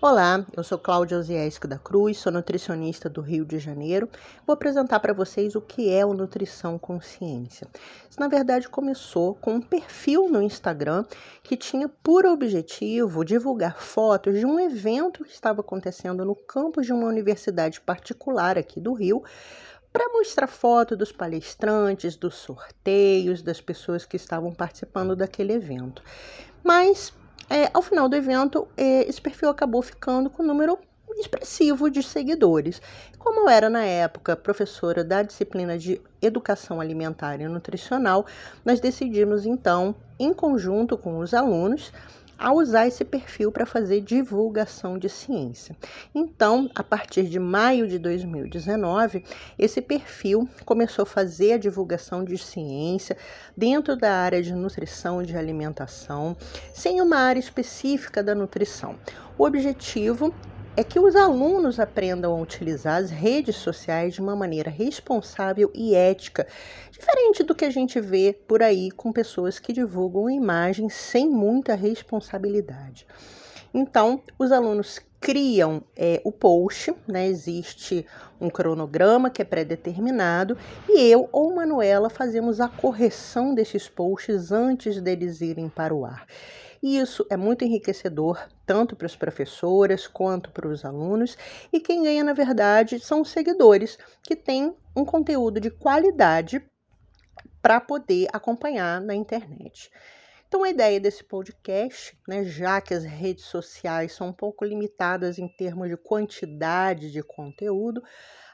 Olá, eu sou Cláudia Ozieski da Cruz, sou nutricionista do Rio de Janeiro. Vou apresentar para vocês o que é o Nutrição Consciência. Isso, na verdade, começou com um perfil no Instagram que tinha por objetivo divulgar fotos de um evento que estava acontecendo no campus de uma universidade particular aqui do Rio, para mostrar foto dos palestrantes, dos sorteios, das pessoas que estavam participando daquele evento. Mas é, ao final do evento, é, esse perfil acabou ficando com um número expressivo de seguidores. Como eu era na época professora da disciplina de Educação Alimentar e Nutricional, nós decidimos então, em conjunto com os alunos, a usar esse perfil para fazer divulgação de ciência. Então, a partir de maio de 2019, esse perfil começou a fazer a divulgação de ciência dentro da área de nutrição e de alimentação, sem uma área específica da nutrição. O objetivo é que os alunos aprendam a utilizar as redes sociais de uma maneira responsável e ética, diferente do que a gente vê por aí com pessoas que divulgam imagens sem muita responsabilidade. Então, os alunos criam é, o post, né? Existe um cronograma que é pré-determinado e eu ou Manuela fazemos a correção desses posts antes deles irem para o ar. E isso é muito enriquecedor, tanto para as professoras quanto para os alunos, e quem ganha, na verdade, são os seguidores, que têm um conteúdo de qualidade para poder acompanhar na internet. Então, a ideia desse podcast, né, já que as redes sociais são um pouco limitadas em termos de quantidade de conteúdo,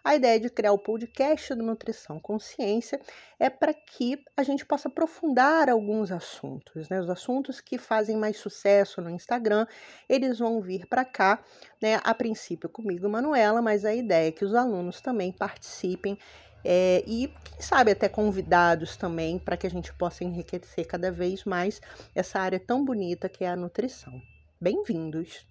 a ideia de criar o podcast do Nutrição Consciência é para que a gente possa aprofundar alguns assuntos, né? Os assuntos que fazem mais sucesso no Instagram, eles vão vir para cá, né? A princípio comigo, Manuela, mas a ideia é que os alunos também participem é, e, quem sabe, até convidados também, para que a gente possa enriquecer cada vez mais essa área tão bonita que é a nutrição. Bem-vindos!